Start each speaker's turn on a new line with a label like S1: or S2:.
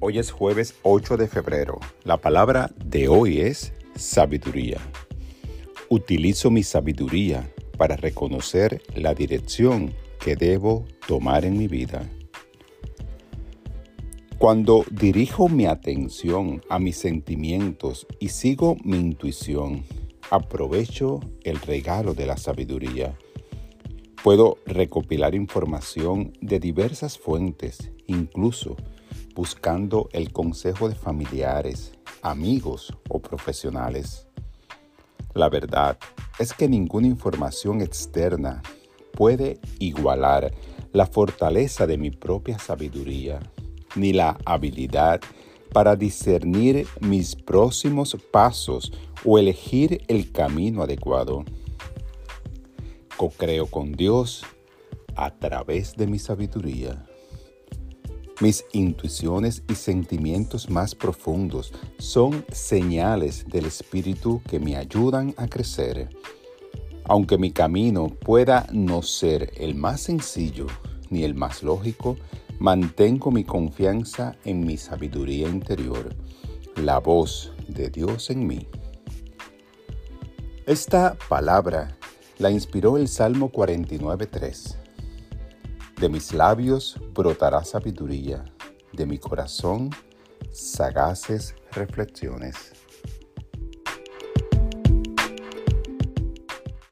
S1: Hoy es jueves 8 de febrero. La palabra de hoy es sabiduría. Utilizo mi sabiduría para reconocer la dirección que debo tomar en mi vida. Cuando dirijo mi atención a mis sentimientos y sigo mi intuición, aprovecho el regalo de la sabiduría. Puedo recopilar información de diversas fuentes, incluso buscando el consejo de familiares, amigos o profesionales. La verdad es que ninguna información externa puede igualar la fortaleza de mi propia sabiduría, ni la habilidad para discernir mis próximos pasos o elegir el camino adecuado. Co-creo con Dios a través de mi sabiduría. Mis intuiciones y sentimientos más profundos son señales del Espíritu que me ayudan a crecer. Aunque mi camino pueda no ser el más sencillo ni el más lógico, mantengo mi confianza en mi sabiduría interior, la voz de Dios en mí. Esta palabra la inspiró el Salmo 49.3 de mis labios brotará sabiduría, de mi corazón sagaces reflexiones.